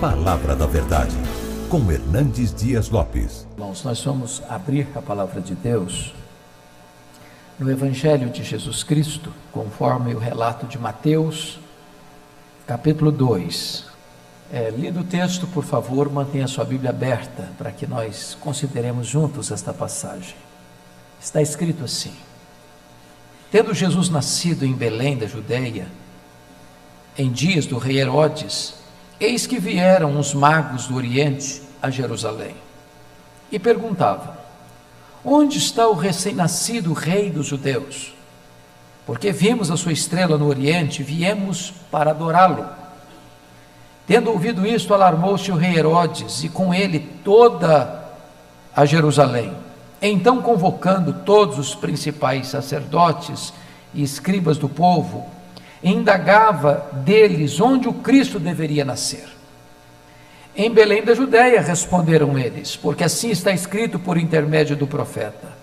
Palavra da Verdade, com Hernandes Dias Lopes. Irmãos, nós vamos abrir a palavra de Deus no Evangelho de Jesus Cristo, conforme o relato de Mateus, capítulo 2. É, lido o texto, por favor, mantenha sua Bíblia aberta para que nós consideremos juntos esta passagem. Está escrito assim: Tendo Jesus nascido em Belém da Judéia, em dias do rei Herodes, eis que vieram os magos do Oriente a Jerusalém e perguntavam: Onde está o recém-nascido rei dos judeus? Porque vimos a sua estrela no Oriente viemos para adorá-lo. Tendo ouvido isto, alarmou-se o rei Herodes e com ele toda a Jerusalém. Então, convocando todos os principais sacerdotes e escribas do povo, indagava deles onde o Cristo deveria nascer. Em Belém da Judéia, responderam eles, porque assim está escrito por intermédio do profeta.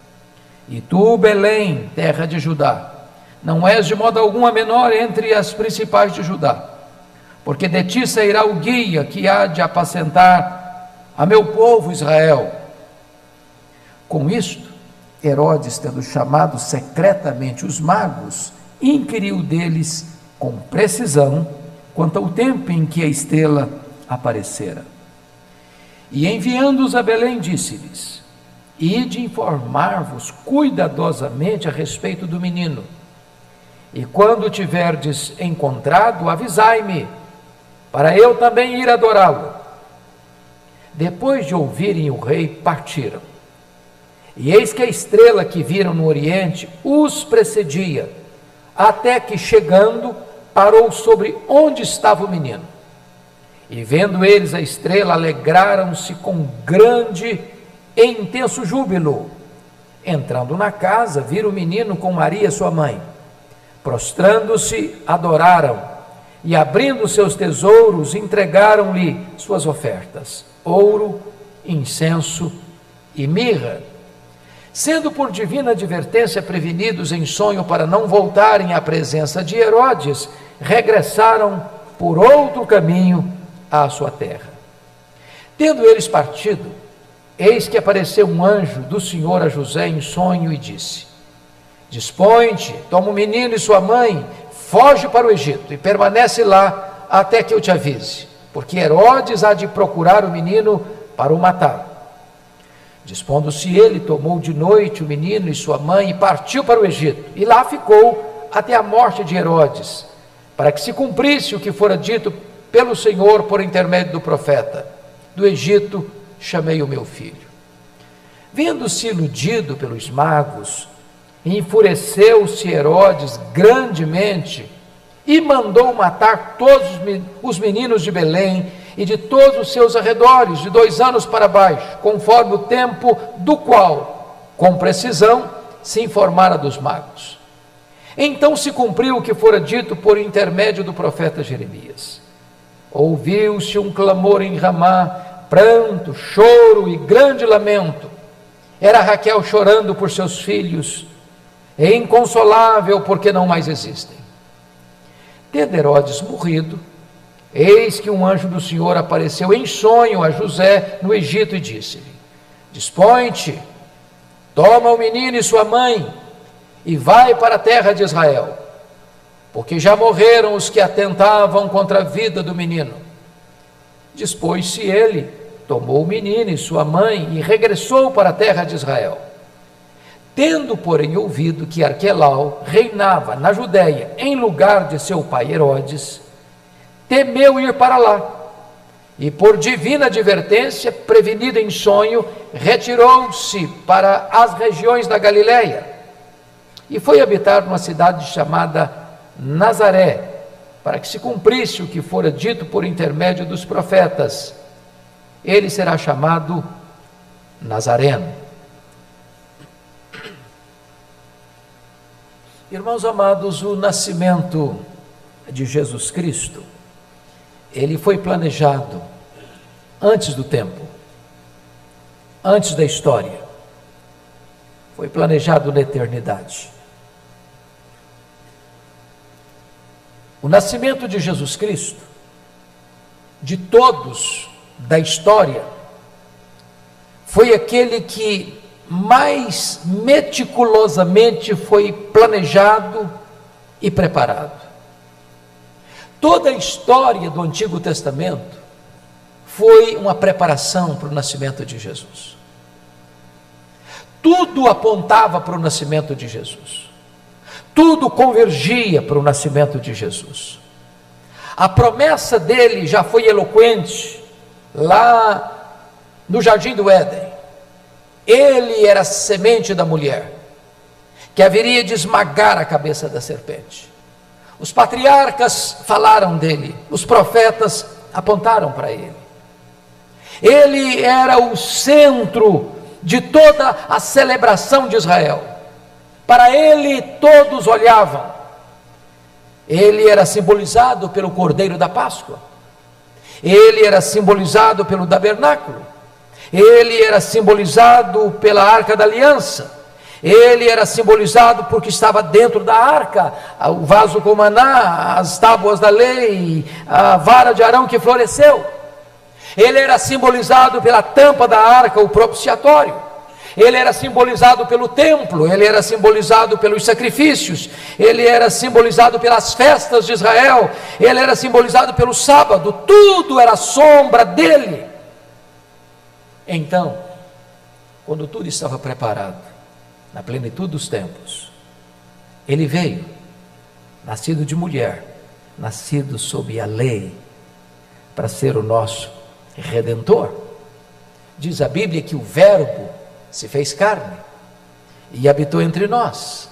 E tu, Belém, terra de Judá, não és de modo algum a menor entre as principais de Judá, porque de ti sairá o guia que há de apacentar a meu povo Israel. Com isto, Herodes, tendo chamado secretamente os magos, inquiriu deles com precisão quanto ao tempo em que a estrela aparecera. E enviando-os a Belém, disse-lhes: Ide informar-vos cuidadosamente a respeito do menino. E quando tiverdes encontrado, avisai-me, para eu também ir adorá-lo. Depois de ouvirem o rei, partiram. E eis que a estrela que viram no oriente os precedia até que chegando, parou sobre onde estava o menino. E vendo eles a estrela, alegraram-se com grande e intenso júbilo. Entrando na casa, viram o menino com Maria, sua mãe. Prostrando-se, adoraram, e abrindo seus tesouros, entregaram-lhe suas ofertas: ouro, incenso e mirra. Sendo por divina advertência prevenidos em sonho para não voltarem à presença de Herodes, regressaram por outro caminho à sua terra. Tendo eles partido, eis que apareceu um anjo do Senhor a José em sonho e disse: Dispõe-te, toma o menino e sua mãe, foge para o Egito e permanece lá até que eu te avise, porque Herodes há de procurar o menino para o matar. Dispondo-se ele, tomou de noite o menino e sua mãe e partiu para o Egito. E lá ficou até a morte de Herodes, para que se cumprisse o que fora dito pelo Senhor por intermédio do profeta: Do Egito chamei o meu filho. Vendo-se iludido pelos magos, enfureceu-se Herodes grandemente e mandou matar todos os meninos de Belém e de todos os seus arredores, de dois anos para baixo, conforme o tempo do qual, com precisão, se informara dos magos. Então se cumpriu o que fora dito por intermédio do profeta Jeremias. Ouviu-se um clamor em Ramá, pranto, choro e grande lamento. Era Raquel chorando por seus filhos, e inconsolável porque não mais existem. Tendo Herodes morrido, Eis que um anjo do Senhor apareceu em sonho a José no Egito e disse-lhe: Dispõe-te, toma o menino e sua mãe e vai para a terra de Israel, porque já morreram os que atentavam contra a vida do menino. Dispôs-se ele, tomou o menino e sua mãe e regressou para a terra de Israel. Tendo, porém, ouvido que Arquelau reinava na Judéia em lugar de seu pai Herodes, temeu ir para lá. E por divina advertência, prevenido em sonho, retirou-se para as regiões da Galiléia e foi habitar numa cidade chamada Nazaré, para que se cumprisse o que fora dito por intermédio dos profetas. Ele será chamado Nazareno. Irmãos amados, o nascimento de Jesus Cristo ele foi planejado antes do tempo, antes da história. Foi planejado na eternidade. O nascimento de Jesus Cristo de todos da história, foi aquele que mais meticulosamente foi planejado e preparado. Toda a história do Antigo Testamento foi uma preparação para o nascimento de Jesus. Tudo apontava para o nascimento de Jesus. Tudo convergia para o nascimento de Jesus. A promessa dele já foi eloquente lá no jardim do Éden. Ele era a semente da mulher, que haveria de esmagar a cabeça da serpente. Os patriarcas falaram dele, os profetas apontaram para ele. Ele era o centro de toda a celebração de Israel. Para ele todos olhavam. Ele era simbolizado pelo Cordeiro da Páscoa. Ele era simbolizado pelo tabernáculo. Ele era simbolizado pela Arca da Aliança. Ele era simbolizado porque estava dentro da arca, o vaso com maná, as tábuas da lei, a vara de Arão que floresceu. Ele era simbolizado pela tampa da arca, o propiciatório. Ele era simbolizado pelo templo, ele era simbolizado pelos sacrifícios, ele era simbolizado pelas festas de Israel, ele era simbolizado pelo sábado, tudo era sombra dele. Então, quando tudo estava preparado, na plenitude dos tempos, ele veio, nascido de mulher, nascido sob a lei, para ser o nosso redentor. Diz a Bíblia que o Verbo se fez carne e habitou entre nós.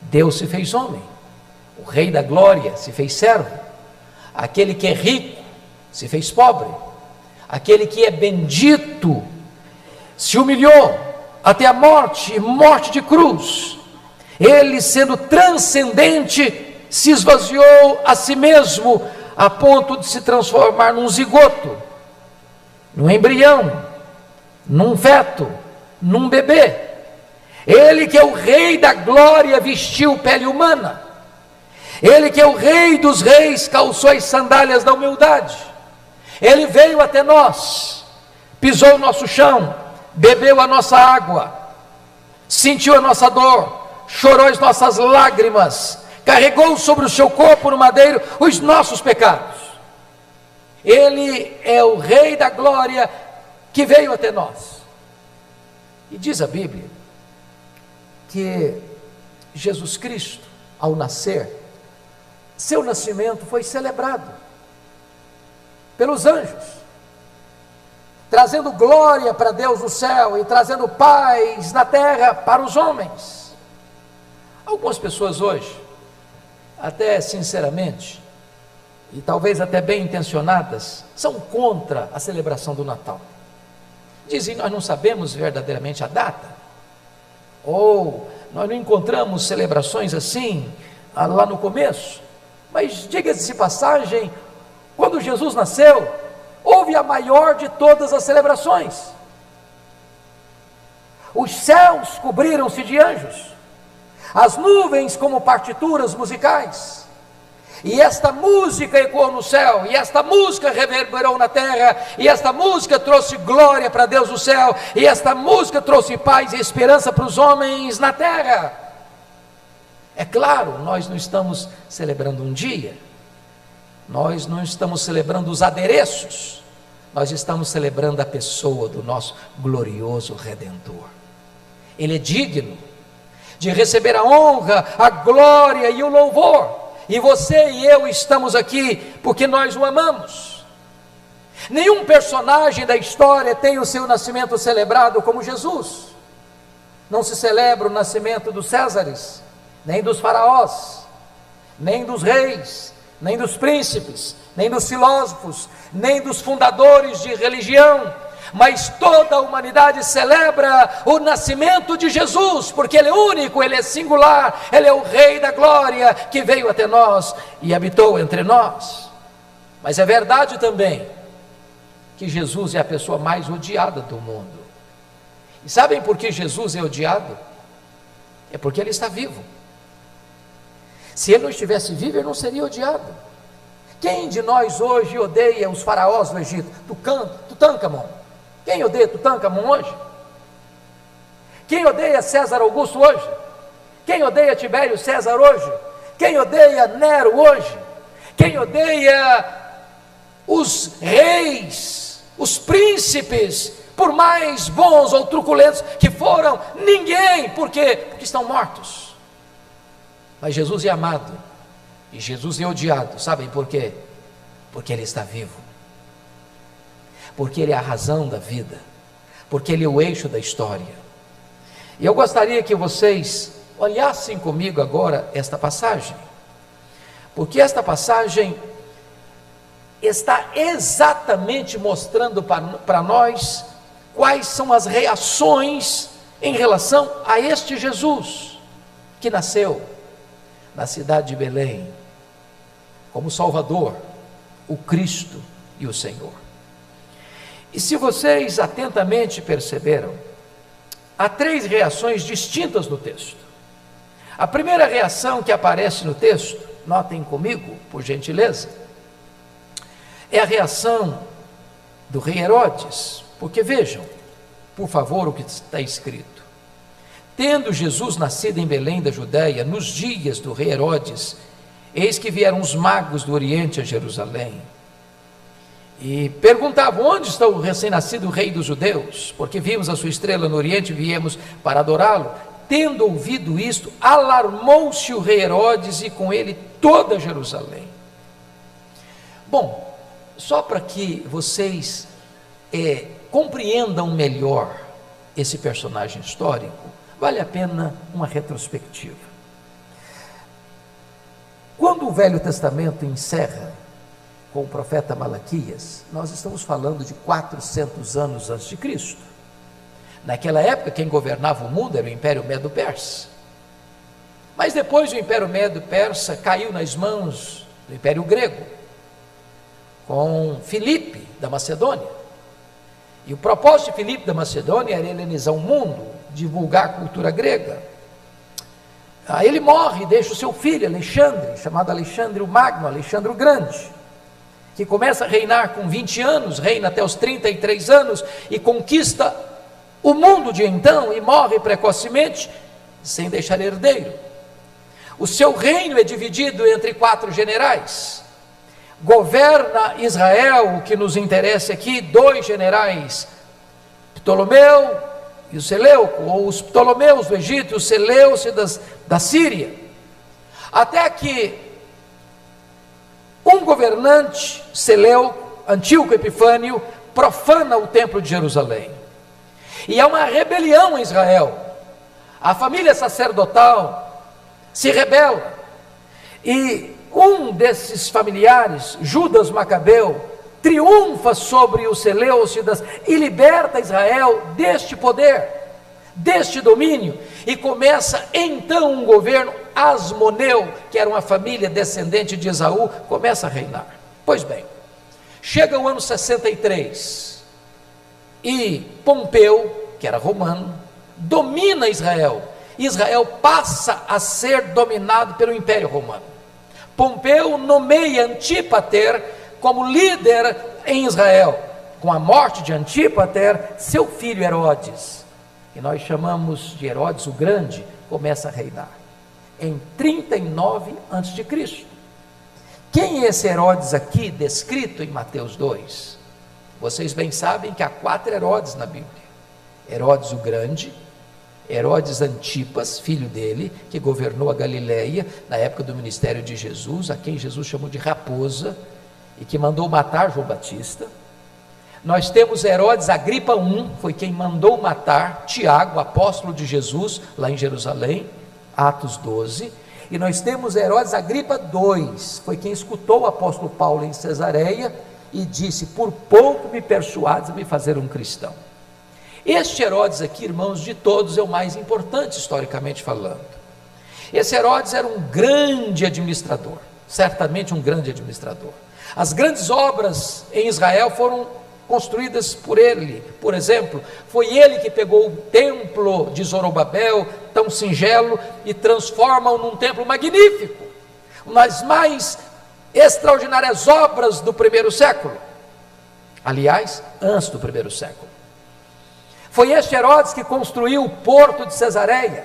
Deus se fez homem. O Rei da Glória se fez servo. Aquele que é rico se fez pobre. Aquele que é bendito se humilhou até a morte morte de cruz. Ele, sendo transcendente, se esvaziou a si mesmo a ponto de se transformar num zigoto num embrião, num feto, num bebê. Ele que é o rei da glória vestiu pele humana. Ele que é o rei dos reis calçou as sandálias da humildade. Ele veio até nós, pisou o nosso chão, bebeu a nossa água, sentiu a nossa dor, chorou as nossas lágrimas, carregou sobre o seu corpo no madeiro os nossos pecados. Ele é o Rei da glória que veio até nós. E diz a Bíblia que Jesus Cristo, ao nascer, seu nascimento foi celebrado pelos anjos, trazendo glória para Deus no céu e trazendo paz na terra para os homens. Algumas pessoas hoje, até sinceramente, e talvez até bem intencionadas, são contra a celebração do Natal. Dizem, nós não sabemos verdadeiramente a data, ou nós não encontramos celebrações assim ah, lá no começo, mas diga-se passagem, quando Jesus nasceu, houve a maior de todas as celebrações. Os céus cobriram-se de anjos, as nuvens como partituras musicais, e esta música ecoou no céu, e esta música reverberou na terra, e esta música trouxe glória para Deus no céu, e esta música trouxe paz e esperança para os homens na terra. É claro, nós não estamos celebrando um dia, nós não estamos celebrando os adereços, nós estamos celebrando a pessoa do nosso glorioso Redentor. Ele é digno de receber a honra, a glória e o louvor. E você e eu estamos aqui porque nós o amamos. Nenhum personagem da história tem o seu nascimento celebrado como Jesus. Não se celebra o nascimento dos Césares, nem dos faraós, nem dos reis, nem dos príncipes, nem dos filósofos, nem dos fundadores de religião, mas toda a humanidade celebra o nascimento de Jesus, porque Ele é único, Ele é singular, Ele é o Rei da glória que veio até nós e habitou entre nós. Mas é verdade também que Jesus é a pessoa mais odiada do mundo. E sabem por que Jesus é odiado? É porque Ele está vivo. Se Ele não estivesse vivo, Ele não seria odiado. Quem de nós hoje odeia os faraós do Egito? Tutankhamon. Quem odeia Tutankhamon hoje? Quem odeia César Augusto hoje? Quem odeia Tibério César hoje? Quem odeia Nero hoje? Quem odeia os reis, os príncipes, por mais bons ou truculentos que foram? Ninguém. Por quê? Porque estão mortos. Mas Jesus é amado e Jesus é odiado. Sabem por quê? Porque Ele está vivo. Porque Ele é a razão da vida. Porque Ele é o eixo da história. E eu gostaria que vocês olhassem comigo agora esta passagem, porque esta passagem está exatamente mostrando para nós quais são as reações em relação a este Jesus que nasceu na cidade de Belém como Salvador, o Cristo e o Senhor. E se vocês atentamente perceberam, há três reações distintas no texto. A primeira reação que aparece no texto, notem comigo, por gentileza, é a reação do rei Herodes, porque vejam, por favor, o que está escrito. Tendo Jesus nascido em Belém da Judéia, nos dias do rei Herodes, eis que vieram os magos do Oriente a Jerusalém e perguntavam: onde está o recém-nascido rei dos judeus? Porque vimos a sua estrela no Oriente e viemos para adorá-lo. Tendo ouvido isto, alarmou-se o rei Herodes e com ele toda Jerusalém. Bom, só para que vocês é, compreendam melhor esse personagem histórico, vale a pena uma retrospectiva. Quando o Velho Testamento encerra com o profeta Malaquias, nós estamos falando de 400 anos antes de Cristo. Naquela época, quem governava o mundo era o Império Medo-Persa. Mas depois o Império Medo-Persa caiu nas mãos do Império Grego, com Filipe da Macedônia. E o propósito de Filipe da Macedônia era helenizar o mundo, divulgar a cultura grega. Aí ele morre e deixa o seu filho, Alexandre, chamado Alexandre o Magno, Alexandre o Grande que começa a reinar com 20 anos, reina até os 33 anos e conquista o mundo de então e morre precocemente, sem deixar herdeiro. O seu reino é dividido entre quatro generais. Governa Israel, o que nos interessa aqui, dois generais, Ptolomeu e o Seleuco, ou os Ptolomeus do Egito e os Seleucidas da Síria. Até que um governante, Seleu, Antíoco Epifânio, profana o templo de Jerusalém. E há uma rebelião em Israel. A família sacerdotal se rebela. E um desses familiares, Judas Macabeu, triunfa sobre os Seleucidas e liberta Israel deste poder, deste domínio, e começa então um governo Asmoneu, que era uma família descendente de Esaú, começa a reinar. Pois bem, chega o ano 63 e Pompeu, que era romano, domina Israel. Israel passa a ser dominado pelo Império Romano. Pompeu nomeia Antípater como líder em Israel. Com a morte de Antípater, seu filho Herodes, que nós chamamos de Herodes o Grande, começa a reinar em 39 a.C. Quem é esse Herodes aqui descrito em Mateus 2? Vocês bem sabem que há quatro Herodes na Bíblia: Herodes o Grande, Herodes Antipas, filho dele, que governou a Galileia na época do ministério de Jesus, a quem Jesus chamou de raposa e que mandou matar João Batista. Nós temos Herodes Agripa I, foi quem mandou matar Tiago, apóstolo de Jesus, lá em Jerusalém. Atos 12, e nós temos Herodes Agripa II, foi quem escutou o apóstolo Paulo em Cesareia e disse: Por pouco me persuades a me fazer um cristão. Este Herodes aqui, irmãos, de todos é o mais importante historicamente falando. Esse Herodes era um grande administrador, certamente um grande administrador. As grandes obras em Israel foram construídas por ele. Por exemplo, foi ele que pegou o templo de Zorobabel, tão singelo, e transforma-o num templo magnífico, nas mais extraordinárias obras do primeiro século. Aliás, antes do primeiro século. Foi este Herodes que construiu o porto de Cesareia,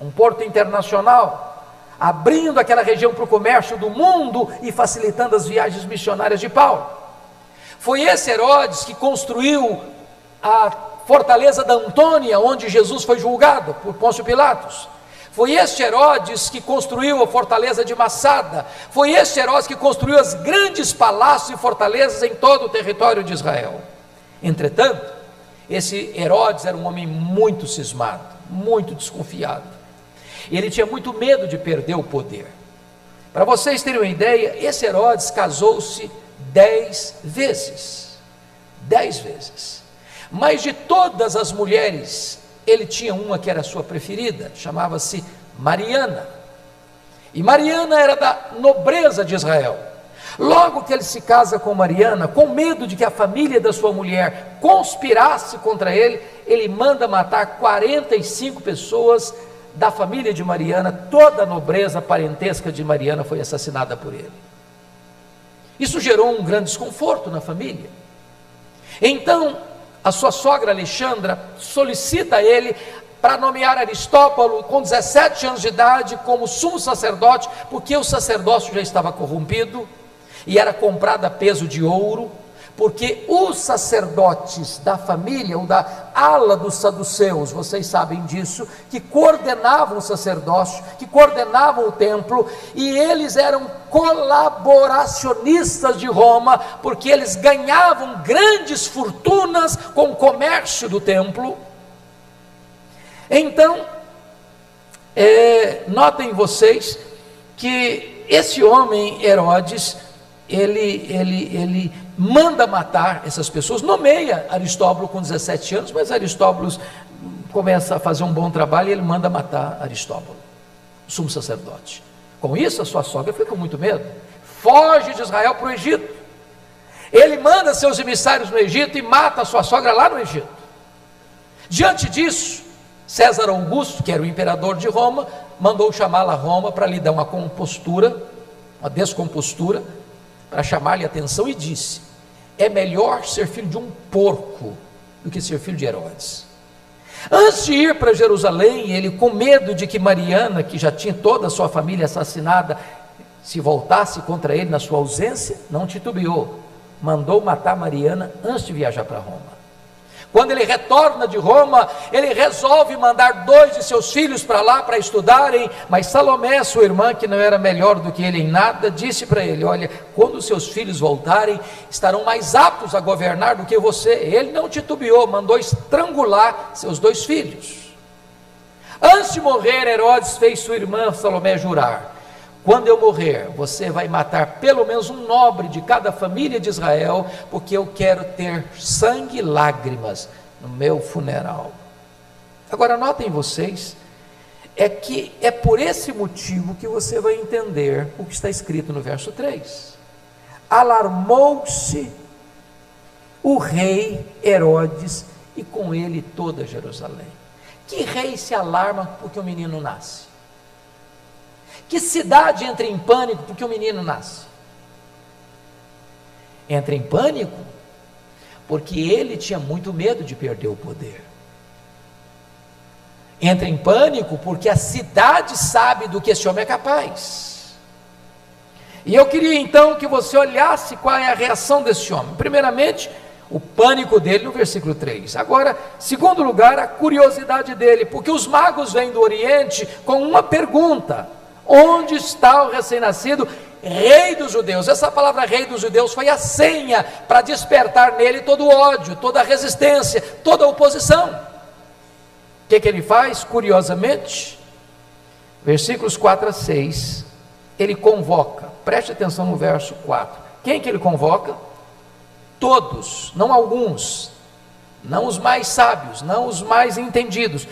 um porto internacional, abrindo aquela região para o comércio do mundo e facilitando as viagens missionárias de Paulo. Foi esse Herodes que construiu a fortaleza da Antônia, onde Jesus foi julgado por Pôncio Pilatos. Foi este Herodes que construiu a fortaleza de Massada. Foi este Herodes que construiu os grandes palácios e fortalezas em todo o território de Israel. Entretanto, esse Herodes era um homem muito cismado, muito desconfiado. Ele tinha muito medo de perder o poder. Para vocês terem uma ideia, esse Herodes casou-se dez vezes. Dez vezes. Mas de todas as mulheres ele tinha uma que era sua preferida, chamava-se Mariana. E Mariana era da nobreza de Israel. Logo que ele se casa com Mariana, com medo de que a família da sua mulher conspirasse contra ele, ele manda matar 45 pessoas da família de Mariana, toda a nobreza parentesca de Mariana foi assassinada por ele. Isso gerou um grande desconforto na família. Então, a sua sogra Alexandra solicita a ele para nomear Aristóbulo com 17 anos de idade como sumo sacerdote, porque o sacerdócio já estava corrompido e era comprado a peso de ouro porque os sacerdotes da família, ou da ala dos saduceus, vocês sabem disso, que coordenavam o sacerdócio, que coordenavam o templo, e eles eram colaboracionistas de Roma, porque eles ganhavam grandes fortunas com o comércio do templo. Então, é, notem vocês que esse homem Herodes, ele, ele, ele manda matar essas pessoas, nomeia Aristóbulo com 17 anos, mas Aristóbulo começa a fazer um bom trabalho e ele manda matar Aristóbulo, sumo sacerdote. Com isso, a sua sogra fica com muito medo, foge de Israel para o Egito. Ele manda seus emissários no Egito e mata a sua sogra lá no Egito. Diante disso, César Augusto, que era o imperador de Roma, mandou chamá-la a Roma para lhe dar uma compostura, uma descompostura, para chamar-lhe a atenção e disse: é melhor ser filho de um porco do que ser filho de Herodes. Antes de ir para Jerusalém, ele, com medo de que Mariana, que já tinha toda a sua família assassinada, se voltasse contra ele na sua ausência, não titubeou, mandou matar Mariana antes de viajar para Roma. Quando ele retorna de Roma, ele resolve mandar dois de seus filhos para lá para estudarem, mas Salomé, sua irmã, que não era melhor do que ele em nada, disse para ele: Olha, quando seus filhos voltarem, estarão mais aptos a governar do que você. Ele não titubeou, mandou estrangular seus dois filhos. Antes de morrer, Herodes fez sua irmã Salomé jurar: quando eu morrer, você vai matar pelo menos um nobre de cada família de Israel, porque eu quero ter sangue e lágrimas no meu funeral. Agora, notem vocês, é que é por esse motivo que você vai entender o que está escrito no verso 3. Alarmou-se o rei Herodes e com ele toda Jerusalém. Que rei se alarma porque o menino nasce? Que cidade entra em pânico porque o menino nasce? Entra em pânico porque ele tinha muito medo de perder o poder. Entra em pânico porque a cidade sabe do que esse homem é capaz. E eu queria então que você olhasse qual é a reação desse homem. Primeiramente, o pânico dele no versículo 3. Agora, segundo lugar, a curiosidade dele, porque os magos vêm do Oriente com uma pergunta: Onde está o recém-nascido? Rei dos judeus. Essa palavra rei dos judeus foi a senha para despertar nele todo o ódio, toda a resistência, toda a oposição. O que, que ele faz? Curiosamente, versículos 4 a 6, ele convoca, preste atenção no verso 4. Quem que ele convoca? Todos, não alguns, não os mais sábios, não os mais entendidos,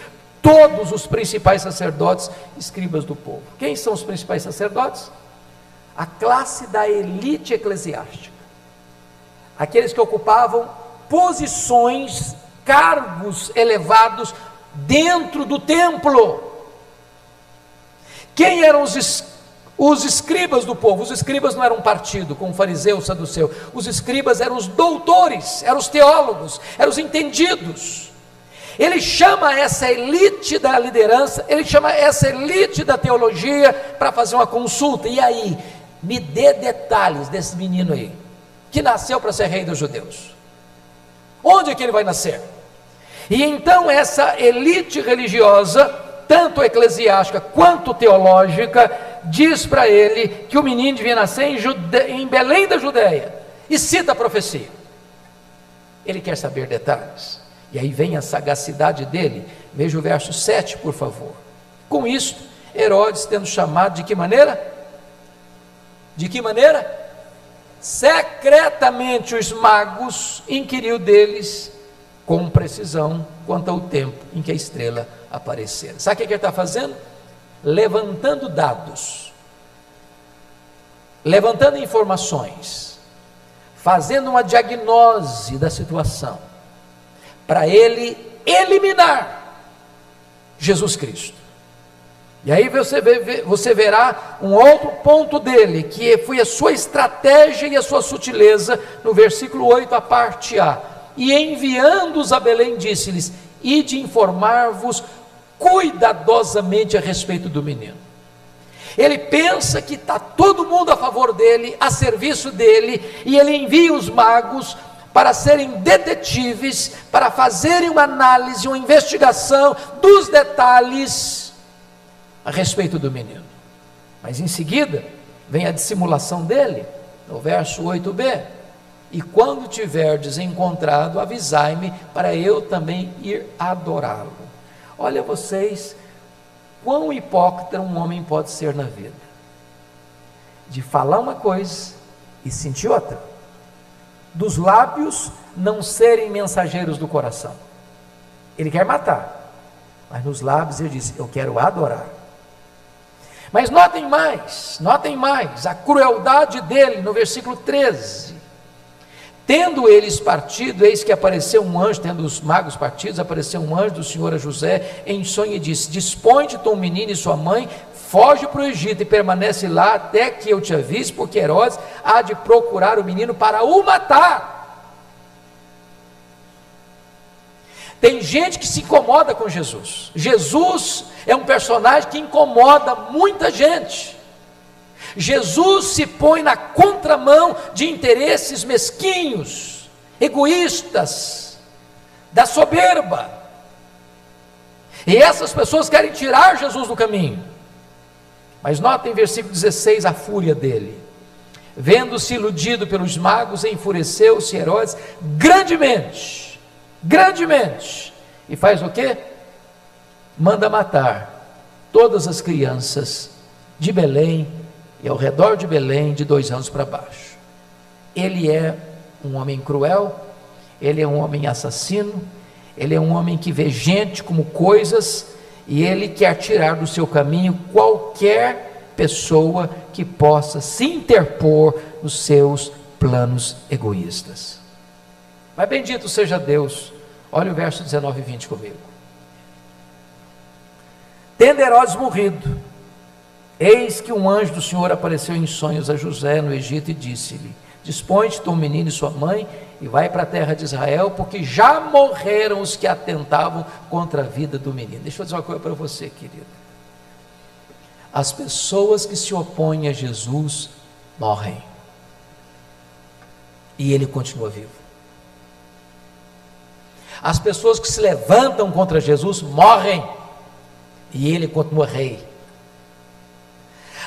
todos os principais sacerdotes, escribas do povo. Quem são os principais sacerdotes? A classe da elite eclesiástica. Aqueles que ocupavam posições, cargos elevados dentro do templo. Quem eram os Os escribas do povo, os escribas não eram um partido, como fariseu, saduceu. Os escribas eram os doutores, eram os teólogos, eram os entendidos. Ele chama essa elite da liderança, ele chama essa elite da teologia para fazer uma consulta. E aí, me dê detalhes desse menino aí, que nasceu para ser rei dos judeus. Onde é que ele vai nascer? E então essa elite religiosa, tanto eclesiástica quanto teológica, diz para ele que o menino devia nascer em, Jude... em Belém da Judéia e cita a profecia. Ele quer saber detalhes. E aí vem a sagacidade dele. Veja o verso 7, por favor. Com isto, Herodes tendo chamado de que maneira? De que maneira? Secretamente os magos inquiriu deles com precisão quanto ao tempo em que a estrela aparecera. Sabe o que ele está fazendo? levantando dados, levantando informações, fazendo uma diagnose da situação, para ele eliminar Jesus Cristo. E aí você, vê, você verá um outro ponto dele, que foi a sua estratégia e a sua sutileza, no versículo 8, a parte A. E enviando-os a Belém, disse-lhes: Ide informar-vos cuidadosamente a respeito do menino. Ele pensa que está todo mundo a favor dele, a serviço dele, e ele envia os magos para serem detetives, para fazerem uma análise, uma investigação dos detalhes a respeito do menino. Mas em seguida, vem a dissimulação dele, no verso 8b. E quando tiverdes encontrado, avisai-me, para eu também ir adorá-lo. Olha vocês, quão hipócrita um homem pode ser na vida. De falar uma coisa e sentir outra. Dos lábios não serem mensageiros do coração. Ele quer matar, mas nos lábios ele diz: Eu quero adorar. Mas notem mais, notem mais a crueldade dele no versículo 13. Tendo eles partido, eis que apareceu um anjo, tendo os magos partidos, apareceu um anjo do Senhor a José em sonho e disse: Dispõe-te teu menino e sua mãe, foge para o Egito e permanece lá até que eu te avise, porque Herodes há de procurar o menino para o matar. Tem gente que se incomoda com Jesus. Jesus é um personagem que incomoda muita gente. Jesus se põe na contramão de interesses mesquinhos, egoístas, da soberba. E essas pessoas querem tirar Jesus do caminho. Mas notem versículo 16 a fúria dele. Vendo-se iludido pelos magos, enfureceu-se Herodes grandemente, grandemente. E faz o que? Manda matar todas as crianças de Belém e ao redor de Belém, de dois anos para baixo. Ele é um homem cruel, ele é um homem assassino, ele é um homem que vê gente como coisas e ele quer tirar do seu caminho qualquer pessoa que possa se interpor nos seus planos egoístas. Mas bendito seja Deus, olha o verso 19 e 20 comigo. Tendo Herodes morrido, Eis que um anjo do Senhor apareceu em sonhos a José no Egito e disse-lhe: Dispõe-te, teu menino e sua mãe, e vai para a terra de Israel, porque já morreram os que atentavam contra a vida do menino. Deixa eu dizer uma coisa para você, querido. As pessoas que se opõem a Jesus morrem. E ele continua vivo. As pessoas que se levantam contra Jesus morrem. E ele continua rei.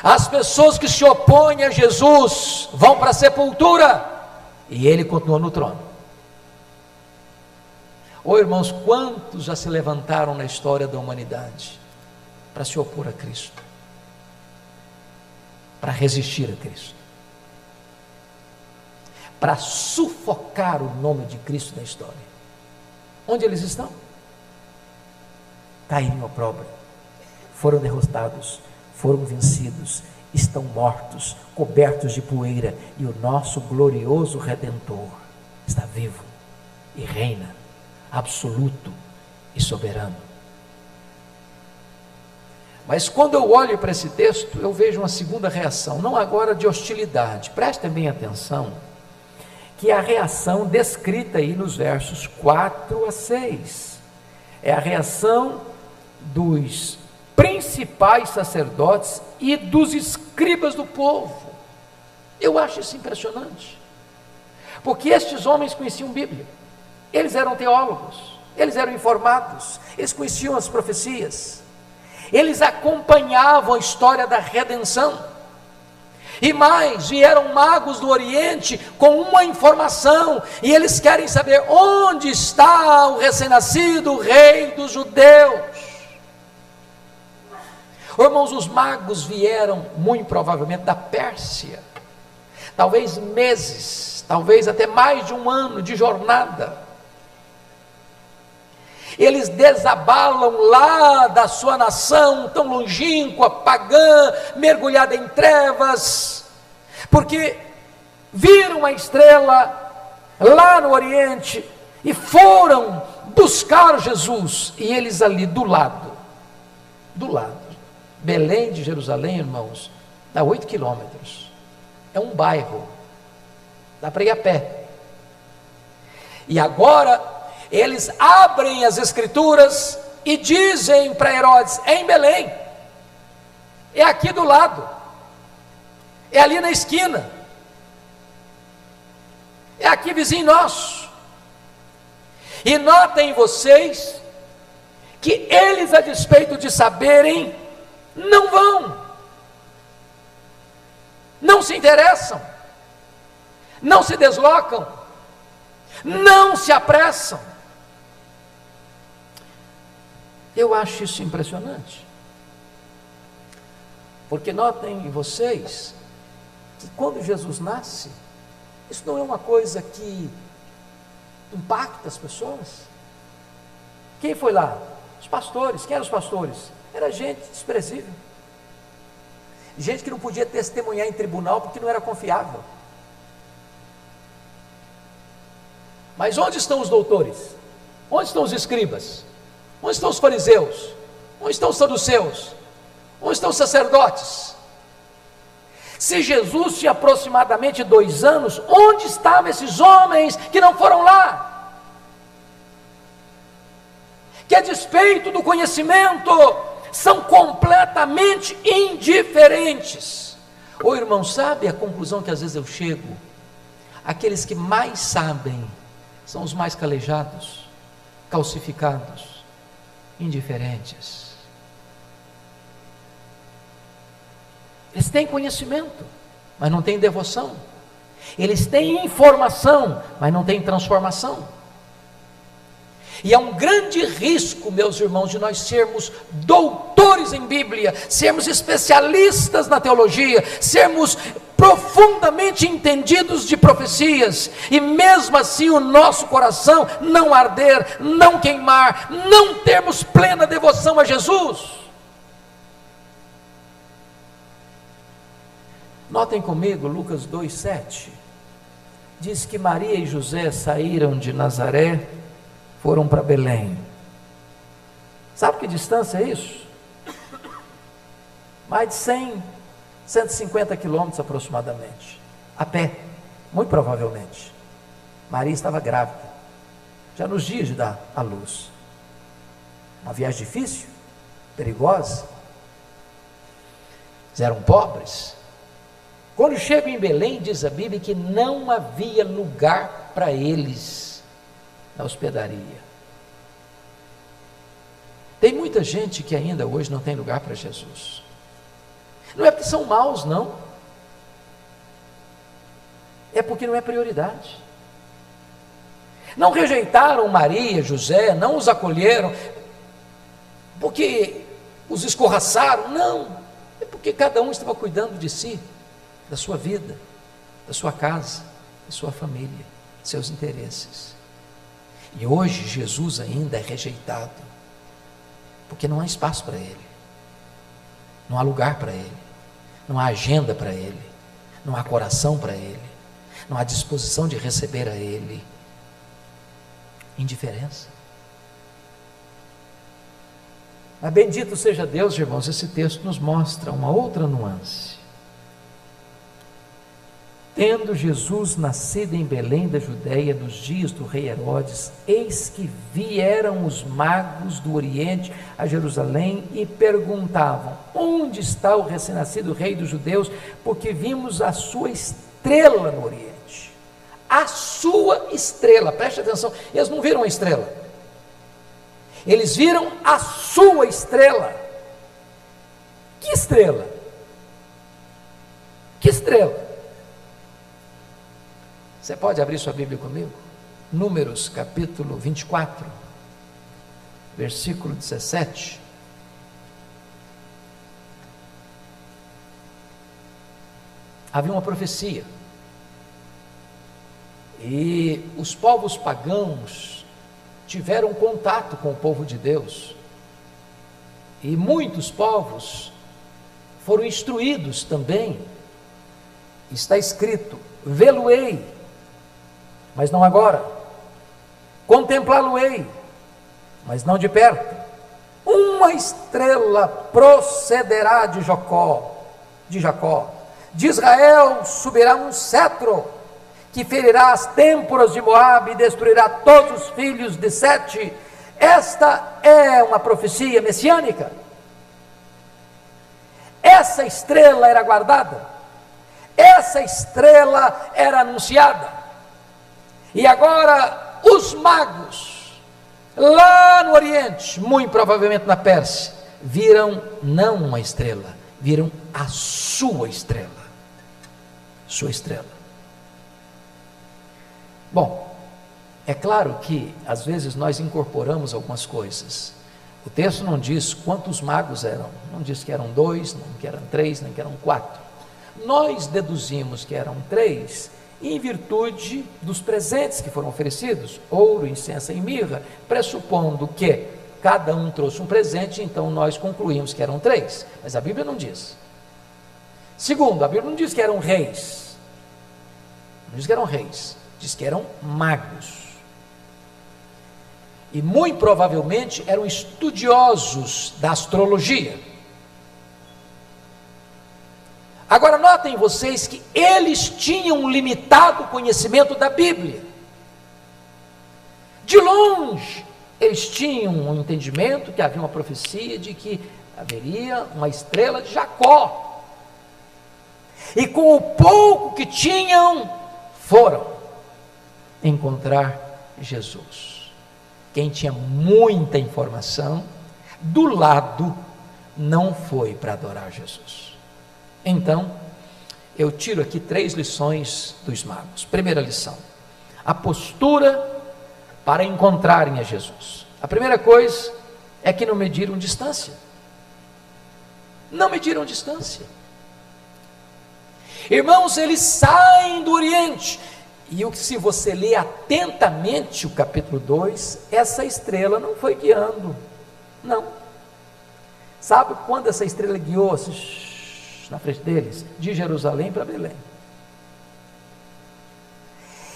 As pessoas que se opõem a Jesus vão para a sepultura e ele continua no trono. Ô oh, irmãos, quantos já se levantaram na história da humanidade para se opor a Cristo, para resistir a Cristo, para sufocar o nome de Cristo na história? Onde eles estão? Caíram em opróbrio, foram derrotados foram vencidos, estão mortos, cobertos de poeira, e o nosso glorioso Redentor está vivo e reina, absoluto e soberano. Mas quando eu olho para esse texto, eu vejo uma segunda reação, não agora de hostilidade. Prestem bem atenção, que é a reação descrita aí nos versos 4 a 6. É a reação dos principais sacerdotes e dos escribas do povo. Eu acho isso impressionante. Porque estes homens conheciam Bíblia. Eles eram teólogos, eles eram informados, eles conheciam as profecias. Eles acompanhavam a história da redenção. E mais, vieram magos do Oriente com uma informação, e eles querem saber onde está o recém-nascido rei dos judeus. Irmãos, os magos vieram muito provavelmente da Pérsia, talvez meses, talvez até mais de um ano de jornada. Eles desabalam lá da sua nação tão longínqua, pagã, mergulhada em trevas, porque viram a estrela lá no Oriente e foram buscar Jesus, e eles ali do lado, do lado, Belém de Jerusalém, irmãos, dá oito quilômetros, é um bairro, dá para ir a pé. E agora eles abrem as escrituras e dizem para Herodes: é em Belém, é aqui do lado, é ali na esquina, é aqui vizinho nosso. E notem vocês que eles, a despeito de saberem, não vão, não se interessam, não se deslocam, não se apressam. Eu acho isso impressionante. Porque notem vocês que quando Jesus nasce, isso não é uma coisa que impacta as pessoas. Quem foi lá? Os pastores. Quem eram os pastores? Era gente desprezível. Gente que não podia testemunhar em tribunal porque não era confiável. Mas onde estão os doutores? Onde estão os escribas? Onde estão os fariseus? Onde estão os saduceus? Onde estão os sacerdotes? Se Jesus tinha aproximadamente dois anos, onde estavam esses homens que não foram lá? Que a despeito do conhecimento, são completamente indiferentes. Ô irmão, sabe a conclusão que às vezes eu chego? Aqueles que mais sabem são os mais calejados, calcificados indiferentes. Eles têm conhecimento, mas não têm devoção. Eles têm informação, mas não têm transformação. E é um grande risco, meus irmãos, de nós sermos doutores em Bíblia, sermos especialistas na teologia, sermos profundamente entendidos de profecias, e mesmo assim o nosso coração não arder, não queimar, não termos plena devoção a Jesus. Notem comigo Lucas 2,7. Diz que Maria e José saíram de Nazaré, foram para Belém. Sabe que distância é isso? Mais de 100 150 quilômetros aproximadamente, a pé, muito provavelmente. Maria estava grávida, já nos dias de dar a luz. Uma viagem difícil, perigosa. Eles eram pobres. Quando chegam em Belém, diz a Bíblia que não havia lugar para eles na hospedaria. Tem muita gente que ainda hoje não tem lugar para Jesus. Não é porque são maus, não. É porque não é prioridade. Não rejeitaram Maria, José, não os acolheram, porque os escorraçaram, não. É porque cada um estava cuidando de si, da sua vida, da sua casa, da sua família, seus interesses. E hoje Jesus ainda é rejeitado, porque não há espaço para ele, não há lugar para ele não há agenda para ele, não há coração para ele, não há disposição de receber a ele. Indiferença. Mas bendito seja Deus, irmãos, esse texto nos mostra uma outra nuance. Tendo Jesus nascido em Belém da Judéia nos dias do rei Herodes, eis que vieram os magos do Oriente a Jerusalém e perguntavam: Onde está o recém-nascido rei dos judeus? Porque vimos a sua estrela no Oriente. A sua estrela, preste atenção, eles não viram a estrela, eles viram a sua estrela. Que estrela? Que estrela? Você pode abrir sua Bíblia comigo? Números capítulo 24, versículo 17. Havia uma profecia. E os povos pagãos tiveram contato com o povo de Deus. E muitos povos foram instruídos também. Está escrito: vê-lo-ei mas não agora. Contemplá-lo-ei, mas não de perto. Uma estrela procederá de Jacó, de Jacó. De Israel subirá um cetro que ferirá as têmporas de Moabe e destruirá todos os filhos de Sete. Esta é uma profecia messiânica. Essa estrela era guardada. Essa estrela era anunciada. E agora os magos, lá no Oriente, muito provavelmente na Pérsia, viram não uma estrela, viram a sua estrela. Sua estrela. Bom, é claro que às vezes nós incorporamos algumas coisas. O texto não diz quantos magos eram, não diz que eram dois, não que eram três, nem que eram quatro. Nós deduzimos que eram três em virtude dos presentes que foram oferecidos, ouro, incenso e mirra, pressupondo que cada um trouxe um presente, então nós concluímos que eram três, mas a Bíblia não diz. Segundo, a Bíblia não diz que eram reis, não diz que eram reis, diz que eram magos. E muito provavelmente eram estudiosos da astrologia. Agora notem vocês que eles tinham um limitado conhecimento da Bíblia. De longe, eles tinham um entendimento que havia uma profecia de que haveria uma estrela de Jacó. E com o pouco que tinham, foram encontrar Jesus. Quem tinha muita informação, do lado, não foi para adorar Jesus. Então, eu tiro aqui três lições dos magos. Primeira lição: a postura para encontrarem a Jesus. A primeira coisa é que não mediram distância. Não mediram distância. Irmãos, eles saem do Oriente. E se você ler atentamente o capítulo 2, essa estrela não foi guiando. Não. Sabe quando essa estrela guiou? Na frente deles, de Jerusalém para Belém.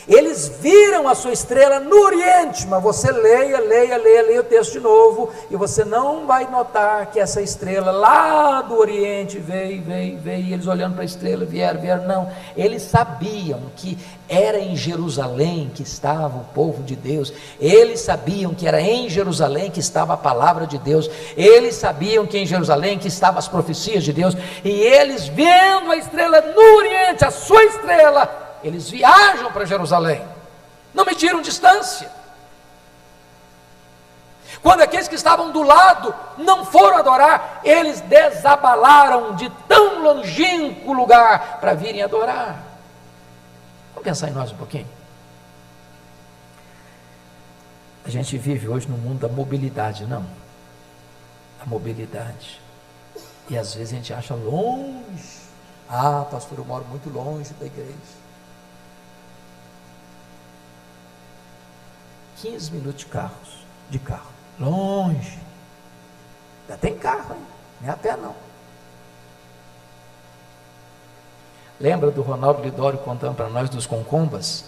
Eles viram a sua estrela no Oriente, mas você leia, leia, leia, leia o texto de novo, e você não vai notar que essa estrela lá do Oriente veio, veio, veio, e eles olhando para a estrela, vieram, vieram, não. Eles sabiam que era em Jerusalém que estava o povo de Deus, eles sabiam que era em Jerusalém que estava a palavra de Deus, eles sabiam que em Jerusalém que estavam as profecias de Deus, e eles vendo a estrela no Oriente, a sua estrela, eles viajam para Jerusalém, não mediram distância. Quando aqueles que estavam do lado não foram adorar, eles desabalaram de tão longínquo lugar para virem adorar. Vamos pensar em nós um pouquinho. A gente vive hoje no mundo da mobilidade, não? A mobilidade. E às vezes a gente acha longe. Ah, pastor, eu moro muito longe da igreja. 15 minutos de carros, de carro. Longe. Ainda tem carro, hein? Não é a pé não. Lembra do Ronaldo Lidório contando para nós dos concombas?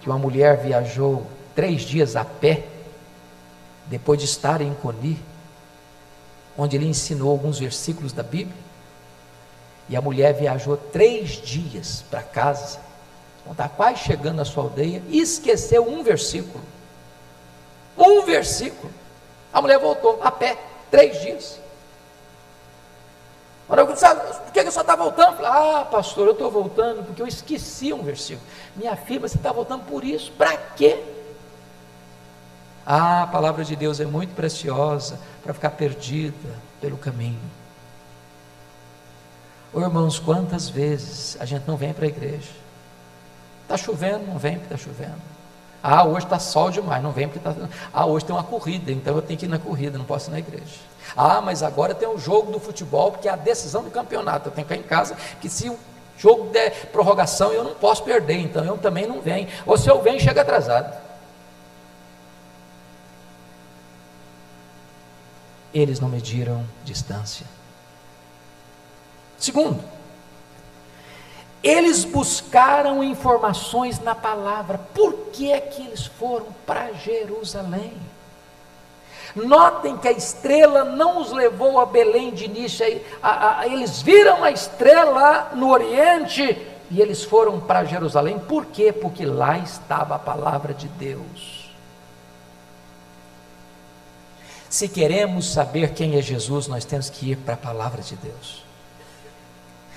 Que uma mulher viajou três dias a pé, depois de estar em Coni, onde ele ensinou alguns versículos da Bíblia. E a mulher viajou três dias para casa, está quase chegando na sua aldeia, e esqueceu um versículo. Um versículo. A mulher voltou a pé, três dias. Por que você está voltando? Ah, pastor, eu estou voltando porque eu esqueci um versículo. Minha filha, você está voltando por isso. Para quê? Ah, a palavra de Deus é muito preciosa para ficar perdida pelo caminho. Ô, irmãos, quantas vezes a gente não vem para a igreja? Está chovendo, não vem porque está chovendo. Ah, hoje está sol demais, não vem porque está. Ah, hoje tem uma corrida, então eu tenho que ir na corrida, não posso ir na igreja. Ah, mas agora tem um jogo do futebol, porque é a decisão do campeonato. Eu tenho que ficar em casa, que se o jogo der prorrogação, eu não posso perder, então eu também não venho. Ou se eu venho, chega atrasado. eles não mediram distância. Segundo, eles buscaram informações na palavra. Por que é que eles foram para Jerusalém? Notem que a estrela não os levou a Belém de início, a, a, eles viram a estrela no Oriente e eles foram para Jerusalém. Por quê? Porque lá estava a palavra de Deus. Se queremos saber quem é Jesus, nós temos que ir para a palavra de Deus.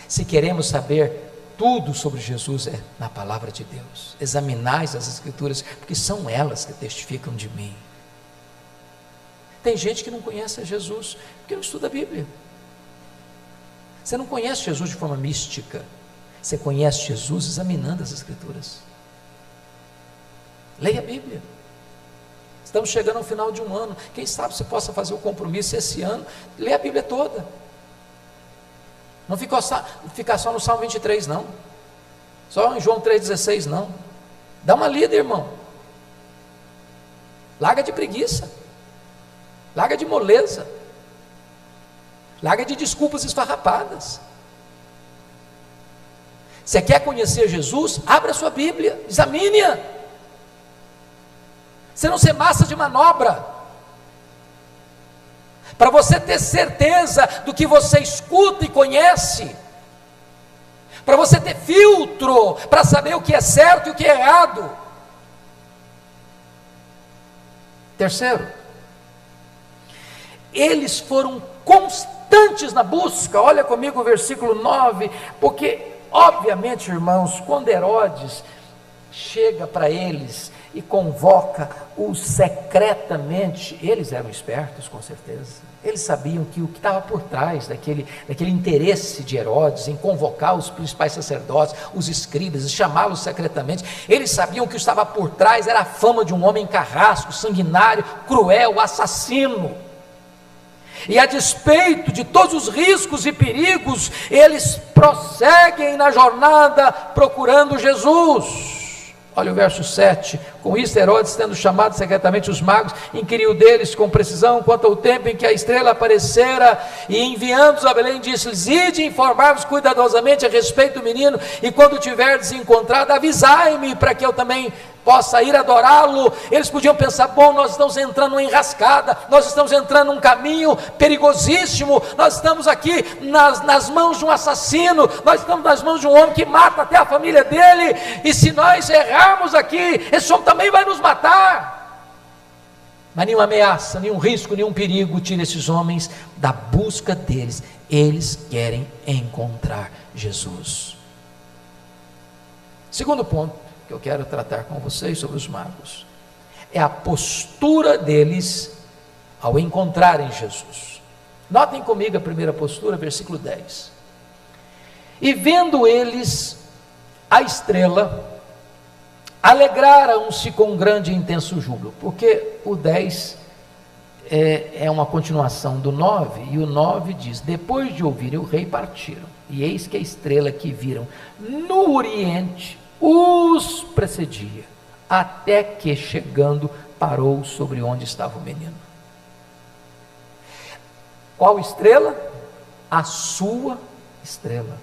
Se queremos saber tudo sobre Jesus, é na palavra de Deus. Examinais as Escrituras, porque são elas que testificam de mim. Tem gente que não conhece Jesus porque não estuda a Bíblia. Você não conhece Jesus de forma mística. Você conhece Jesus examinando as Escrituras. Leia a Bíblia. Estamos chegando ao final de um ano. Quem sabe você possa fazer o compromisso esse ano, ler a Bíblia toda. Não só, ficar só no Salmo 23, não. Só em João 3,16, não. Dá uma lida, irmão. Larga de preguiça. Larga de moleza. Larga de desculpas esfarrapadas. Você quer conhecer Jesus? Abra sua Bíblia, examine-a. Você não ser massa de manobra. Para você ter certeza do que você escuta e conhece. Para você ter filtro para saber o que é certo e o que é errado. Terceiro, eles foram constantes na busca. Olha comigo o versículo 9, porque obviamente, irmãos, quando Herodes chega para eles e convoca-os secretamente. Eles eram espertos, com certeza. Eles sabiam que o que estava por trás daquele, daquele interesse de Herodes em convocar os principais sacerdotes, os escribas, e chamá-los secretamente, eles sabiam que o que estava por trás era a fama de um homem carrasco, sanguinário, cruel, assassino. E a despeito de todos os riscos e perigos, eles prosseguem na jornada procurando Jesus. Olha o verso 7. Com isso, Herodes, tendo chamado secretamente os magos, inquiriu deles com precisão quanto ao tempo em que a estrela aparecera, e enviando-os a Belém, disse-lhes: Ide informar-vos cuidadosamente a respeito do menino, e quando tiverdes encontrado, avisai-me, para que eu também possa ir adorá-lo. Eles podiam pensar: bom, nós estamos entrando em enrascada, nós estamos entrando num caminho perigosíssimo, nós estamos aqui nas, nas mãos de um assassino, nós estamos nas mãos de um homem que mata até a família dele, e se nós errarmos aqui, esse homem também vai nos matar. Mas nenhuma ameaça, nenhum risco, nenhum perigo tira esses homens da busca deles. Eles querem encontrar Jesus. Segundo ponto, que eu quero tratar com vocês sobre os magos é a postura deles ao encontrarem Jesus. Notem comigo a primeira postura, versículo 10. E vendo eles a estrela, alegraram-se com grande e intenso júbilo, porque o 10 é, é uma continuação do 9, e o 9 diz: Depois de ouvirem o rei, partiram, e eis que a estrela que viram no oriente os precedia, até que chegando parou sobre onde estava o menino. Qual estrela? A sua estrela.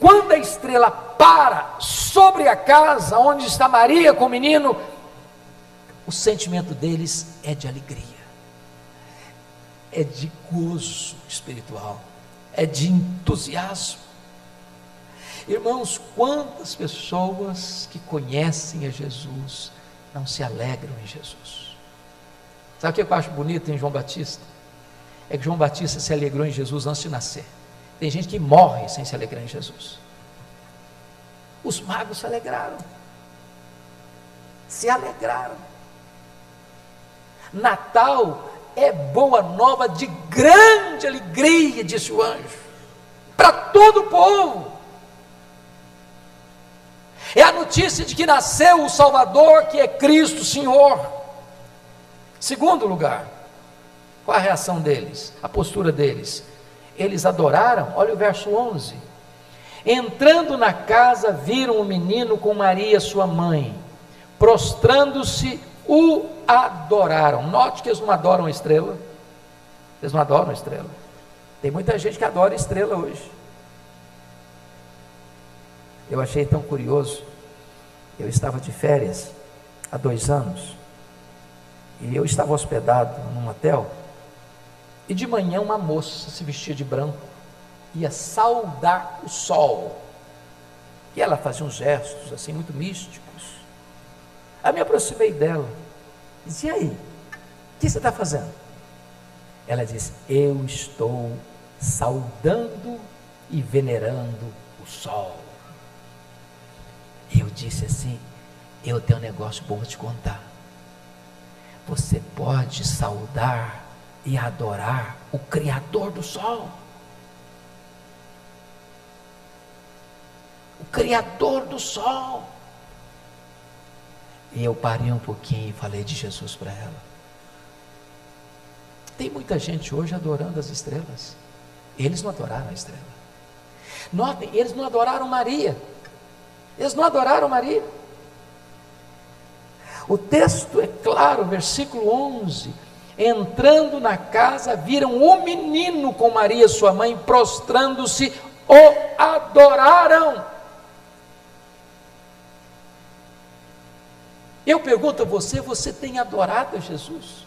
Quando a estrela para sobre a casa onde está Maria com o menino, o sentimento deles é de alegria, é de gozo espiritual, é de entusiasmo. Irmãos, quantas pessoas que conhecem a Jesus não se alegram em Jesus? Sabe o que eu acho bonito em João Batista? É que João Batista se alegrou em Jesus antes de nascer. Tem gente que morre sem se alegrar em Jesus. Os magos se alegraram. Se alegraram. Natal é boa nova de grande alegria, disse o anjo, para todo o povo. É a notícia de que nasceu o Salvador, que é Cristo Senhor. Segundo lugar, qual a reação deles? A postura deles? Eles adoraram, olha o verso 11. Entrando na casa, viram o menino com Maria, sua mãe, prostrando-se, o adoraram. Note que eles não adoram a estrela. Eles não adoram a estrela. Tem muita gente que adora estrela hoje. Eu achei tão curioso. Eu estava de férias há dois anos e eu estava hospedado num hotel. E de manhã uma moça se vestia de branco ia saudar o sol. E ela fazia uns gestos assim muito místicos. Aí me aproximei dela. Disse: E aí? O que você está fazendo? Ela disse: Eu estou saudando e venerando o sol. Eu disse assim: Eu tenho um negócio bom para te contar. Você pode saudar e adorar o Criador do sol. O Criador do sol. E eu parei um pouquinho e falei de Jesus para ela. Tem muita gente hoje adorando as estrelas. Eles não adoraram a estrela. Notem, eles não adoraram Maria. Eles não adoraram Maria. O texto é claro, versículo 11. Entrando na casa, viram o menino com Maria, sua mãe, prostrando-se, o adoraram. Eu pergunto a você: você tem adorado a Jesus?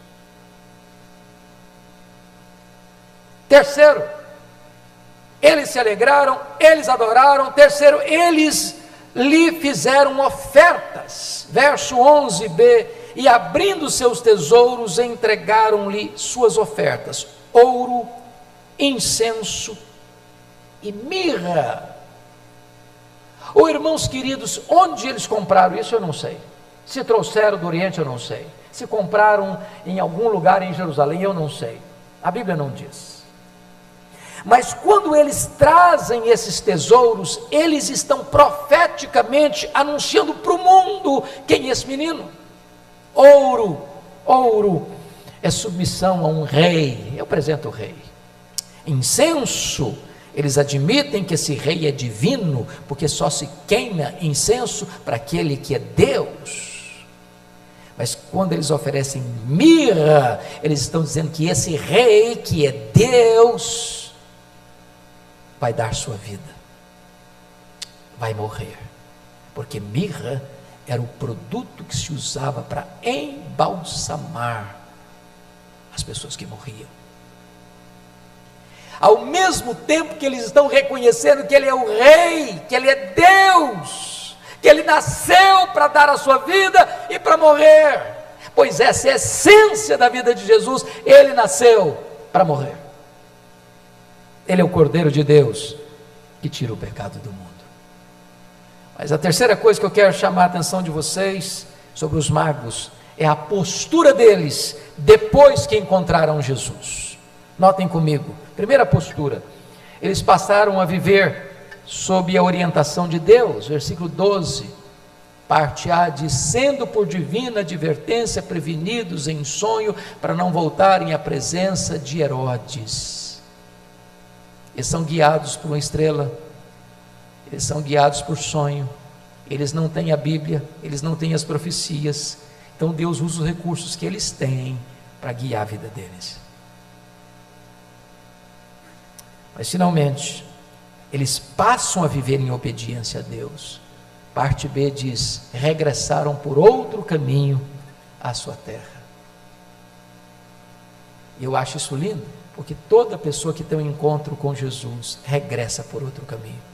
Terceiro, eles se alegraram, eles adoraram. Terceiro, eles lhe fizeram ofertas. Verso 11b: E abrindo seus tesouros, entregaram-lhe suas ofertas: ouro, incenso e mirra. Ou oh, irmãos queridos, onde eles compraram isso eu não sei. Se trouxeram do Oriente eu não sei. Se compraram em algum lugar em Jerusalém eu não sei. A Bíblia não diz. Mas quando eles trazem esses tesouros, eles estão profeticamente anunciando para o mundo quem é esse menino. Ouro, ouro é submissão a um rei, eu apresento o rei. Incenso, eles admitem que esse rei é divino, porque só se queima incenso para aquele que é Deus. Mas quando eles oferecem mirra, eles estão dizendo que esse rei, que é Deus, vai dar sua vida, vai morrer, porque mirra era o produto que se usava para embalsamar as pessoas que morriam. Ao mesmo tempo que eles estão reconhecendo que Ele é o Rei, que Ele é Deus, que Ele nasceu para dar a sua vida e para morrer, pois essa é a essência da vida de Jesus, Ele nasceu para morrer. Ele é o Cordeiro de Deus que tira o pecado do mundo. Mas a terceira coisa que eu quero chamar a atenção de vocês sobre os magos é a postura deles depois que encontraram Jesus. Notem comigo, primeira postura, eles passaram a viver sob a orientação de Deus, versículo 12, parte A diz: sendo por divina advertência prevenidos em sonho para não voltarem à presença de Herodes. Eles são guiados por uma estrela, eles são guiados por sonho, eles não têm a Bíblia, eles não têm as profecias. Então Deus usa os recursos que eles têm para guiar a vida deles. Mas finalmente, eles passam a viver em obediência a Deus. Parte B diz: regressaram por outro caminho à sua terra. E eu acho isso lindo, porque toda pessoa que tem um encontro com Jesus regressa por outro caminho.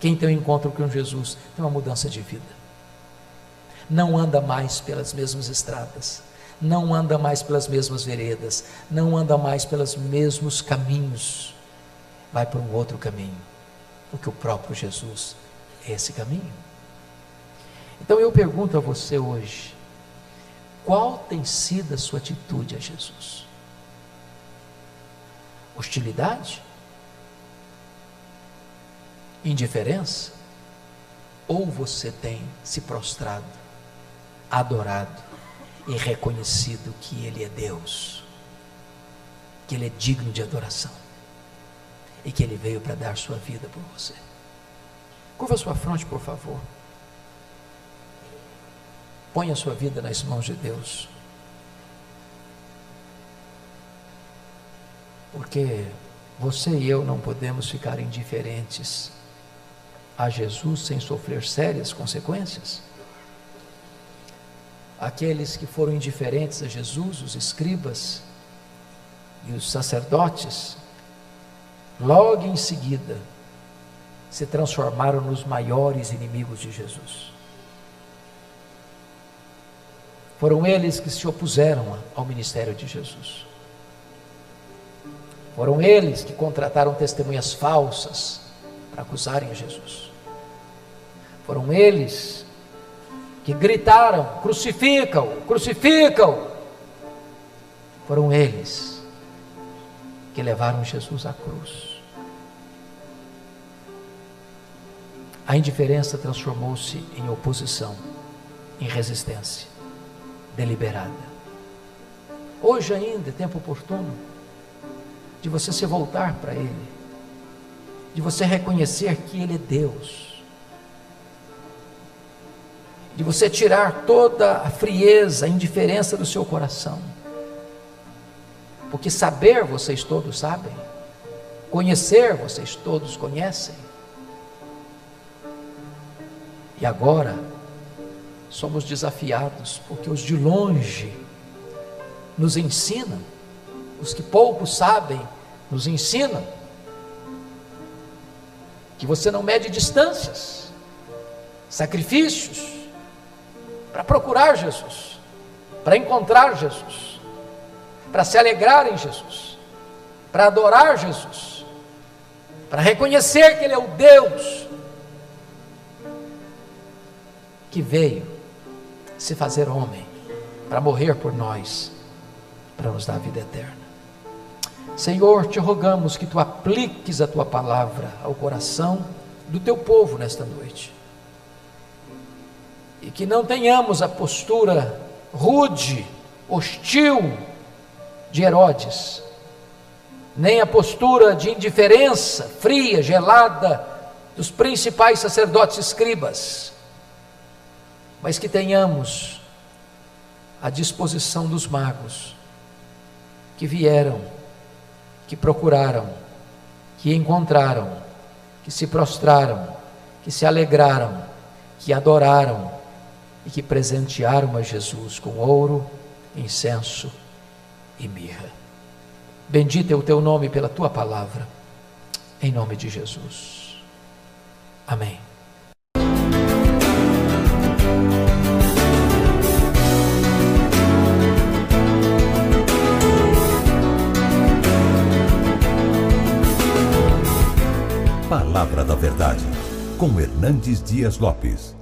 Quem tem um encontro com Jesus tem uma mudança de vida. Não anda mais pelas mesmas estradas, não anda mais pelas mesmas veredas, não anda mais pelos mesmos caminhos, vai por um outro caminho, porque o próprio Jesus é esse caminho. Então eu pergunto a você hoje: qual tem sido a sua atitude a Jesus? Hostilidade? Indiferença? Ou você tem se prostrado, adorado e reconhecido que Ele é Deus, que Ele é digno de adoração e que Ele veio para dar sua vida por você? Curva sua fronte, por favor. Põe a sua vida nas mãos de Deus. Porque você e eu não podemos ficar indiferentes a Jesus sem sofrer sérias consequências. Aqueles que foram indiferentes a Jesus, os escribas e os sacerdotes, logo em seguida se transformaram nos maiores inimigos de Jesus. Foram eles que se opuseram ao ministério de Jesus. Foram eles que contrataram testemunhas falsas para acusarem Jesus. Foram eles que gritaram: crucificam, crucificam. Foram eles que levaram Jesus à cruz. A indiferença transformou-se em oposição, em resistência deliberada. Hoje ainda é tempo oportuno de você se voltar para Ele, de você reconhecer que Ele é Deus, de você tirar toda a frieza, a indiferença do seu coração, porque saber vocês todos sabem, conhecer vocês todos conhecem, e agora somos desafiados, porque os de longe nos ensinam, os que pouco sabem nos ensinam, que você não mede distâncias, sacrifícios, para procurar Jesus, para encontrar Jesus, para se alegrar em Jesus, para adorar Jesus, para reconhecer que Ele é o Deus que veio se fazer homem, para morrer por nós, para nos dar vida eterna. Senhor, te rogamos que tu apliques a tua palavra ao coração do teu povo nesta noite. E que não tenhamos a postura rude, hostil de Herodes, nem a postura de indiferença fria, gelada dos principais sacerdotes escribas mas que tenhamos a disposição dos magos que vieram, que procuraram, que encontraram, que se prostraram, que se alegraram, que adoraram e que presentearam a Jesus com ouro, incenso e mirra. Bendito é o teu nome pela tua palavra, em nome de Jesus. Amém. Palavra da Verdade, com Hernandes Dias Lopes.